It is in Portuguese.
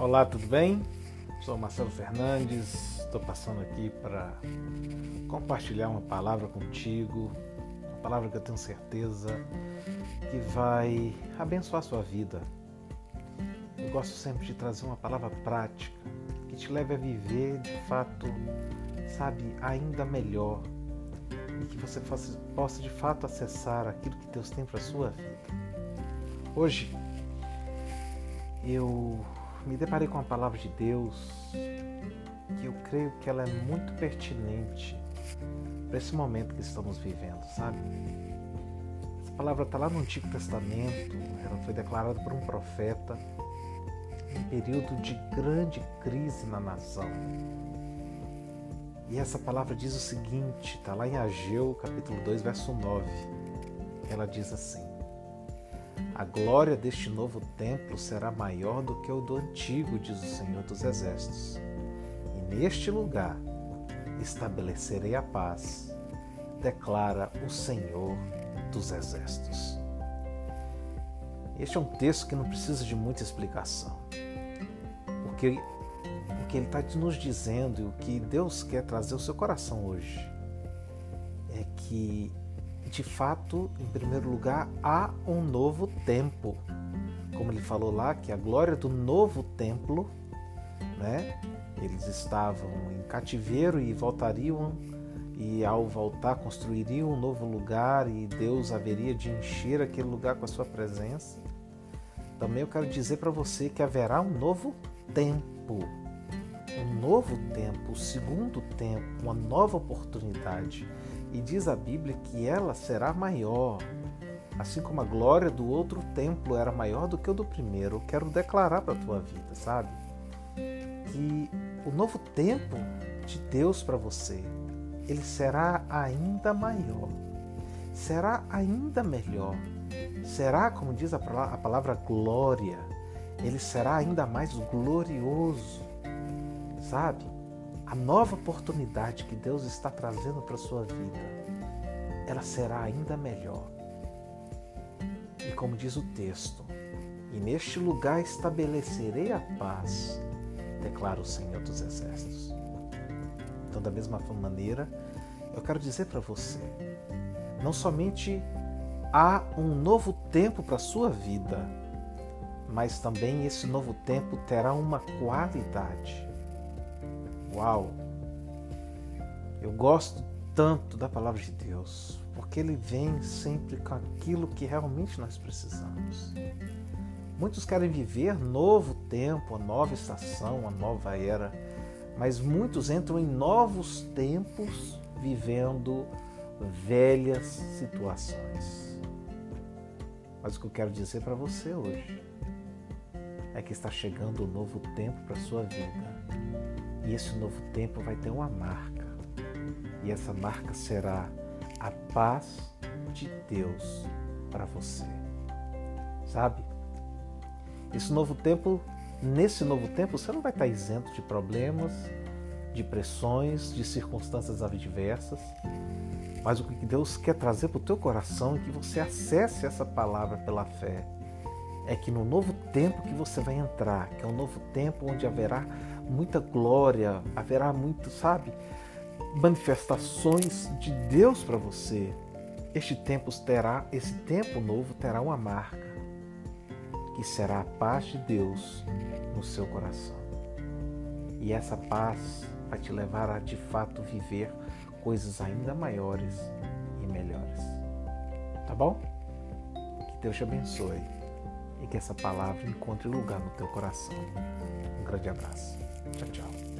Olá, tudo bem? Sou Marcelo Fernandes, estou passando aqui para compartilhar uma palavra contigo, uma palavra que eu tenho certeza que vai abençoar a sua vida. Eu gosto sempre de trazer uma palavra prática que te leve a viver de fato, sabe, ainda melhor e que você possa de fato acessar aquilo que Deus tem para a sua vida. Hoje eu me deparei com a palavra de Deus que eu creio que ela é muito pertinente para esse momento que estamos vivendo, sabe? Essa palavra está lá no Antigo Testamento, ela foi declarada por um profeta em período de grande crise na nação. E essa palavra diz o seguinte, está lá em Ageu, capítulo 2, verso 9. Ela diz assim: A glória deste novo templo será maior do que o do antigo, diz o Senhor dos Exércitos. E neste lugar estabelecerei a paz, declara o Senhor dos Exércitos. Este é um texto que não precisa de muita explicação, porque que Ele está nos dizendo e o que Deus quer trazer ao seu coração hoje é que, de fato, em primeiro lugar, há um novo tempo. Como ele falou lá, que a glória do novo templo, né? Eles estavam em cativeiro e voltariam e ao voltar construiriam um novo lugar e Deus haveria de encher aquele lugar com a sua presença. Também eu quero dizer para você que haverá um novo tempo um novo tempo, o segundo tempo, uma nova oportunidade. E diz a Bíblia que ela será maior. Assim como a glória do outro templo era maior do que o do primeiro, eu quero declarar para a tua vida, sabe? Que o novo tempo de Deus para você, ele será ainda maior, será ainda melhor, será, como diz a palavra glória, ele será ainda mais glorioso sabe? A nova oportunidade que Deus está trazendo para a sua vida, ela será ainda melhor. E como diz o texto, e neste lugar estabelecerei a paz, declara o Senhor dos Exércitos. Então, da mesma maneira, eu quero dizer para você, não somente há um novo tempo para a sua vida, mas também esse novo tempo terá uma qualidade. Uau! Eu gosto tanto da palavra de Deus, porque ele vem sempre com aquilo que realmente nós precisamos. Muitos querem viver novo tempo, a nova estação, a nova era, mas muitos entram em novos tempos vivendo velhas situações. Mas o que eu quero dizer para você hoje é que está chegando um novo tempo para sua vida e esse novo tempo vai ter uma marca. E essa marca será a paz de Deus para você. Sabe? Esse novo tempo, nesse novo tempo, você não vai estar isento de problemas, de pressões, de circunstâncias adversas. Mas o que Deus quer trazer para o teu coração é que você acesse essa palavra pela fé. É que no novo tempo que você vai entrar, que é um novo tempo onde haverá muita glória, haverá muito, sabe, manifestações de Deus para você. Este tempo terá, esse tempo novo terá uma marca, que será a paz de Deus no seu coração. E essa paz vai te levar a de fato viver coisas ainda maiores e melhores. Tá bom? Que Deus te abençoe e que essa palavra encontre lugar no teu coração. Um grande abraço. Tchau, tchau.